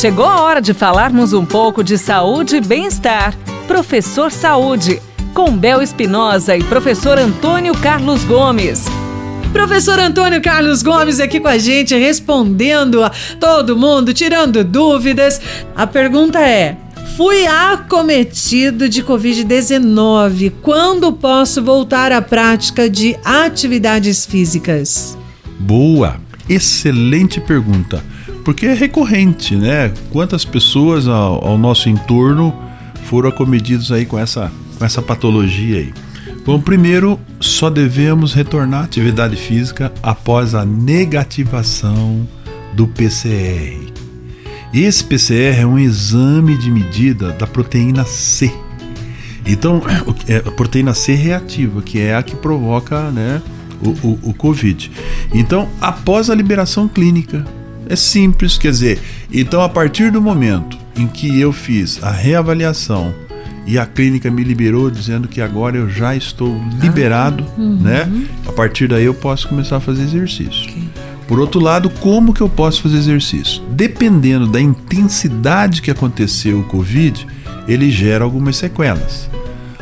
Chegou a hora de falarmos um pouco de saúde e bem-estar. Professor Saúde, com Bel Espinosa e professor Antônio Carlos Gomes. Professor Antônio Carlos Gomes aqui com a gente, respondendo a todo mundo, tirando dúvidas. A pergunta é: fui acometido de Covid-19. Quando posso voltar à prática de atividades físicas? Boa, excelente pergunta. Porque é recorrente, né? Quantas pessoas ao, ao nosso entorno foram acometidos aí com essa, com essa patologia aí? Bom, primeiro, só devemos retornar à atividade física após a negativação do PCR. Esse PCR é um exame de medida da proteína C. Então, é a proteína C reativa, que é a que provoca né, o, o, o Covid. Então, após a liberação clínica, é simples, quer dizer, então a partir do momento em que eu fiz a reavaliação e a clínica me liberou dizendo que agora eu já estou liberado, ah, uhum. né? A partir daí eu posso começar a fazer exercício. Okay. Por outro lado, como que eu posso fazer exercício? Dependendo da intensidade que aconteceu o Covid, ele gera algumas sequelas.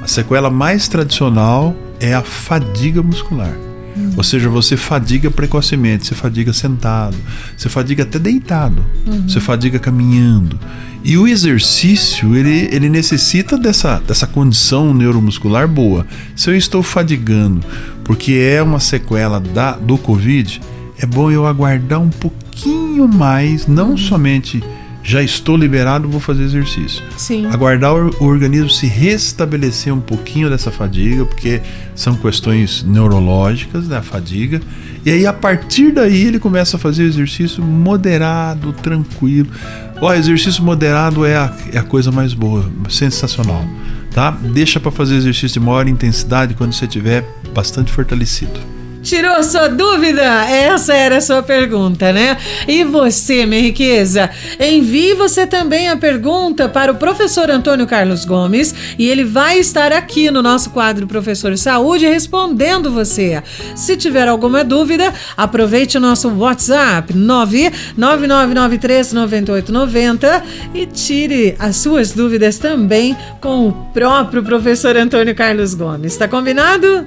A sequela mais tradicional é a fadiga muscular. Uhum. Ou seja, você fadiga precocemente, você fadiga sentado, você fadiga até deitado, uhum. você fadiga caminhando. E o exercício, ele, ele necessita dessa, dessa condição neuromuscular boa. Se eu estou fadigando porque é uma sequela da, do Covid, é bom eu aguardar um pouquinho mais, não uhum. somente já estou liberado, vou fazer exercício. Sim. Aguardar o, organismo se restabelecer um pouquinho dessa fadiga, porque são questões neurológicas da fadiga. E aí, a partir daí, ele começa a fazer exercício moderado, tranquilo. O exercício moderado é a, é a coisa mais boa, sensacional. Tá? Deixa para fazer exercício de maior intensidade quando você estiver bastante fortalecido. Tirou sua dúvida? Essa era a sua pergunta, né? E você, minha riqueza? Envie você também a pergunta para o professor Antônio Carlos Gomes e ele vai estar aqui no nosso quadro Professor Saúde respondendo você. Se tiver alguma dúvida, aproveite o nosso WhatsApp 999939890 e tire as suas dúvidas também com o próprio professor Antônio Carlos Gomes. Tá combinado?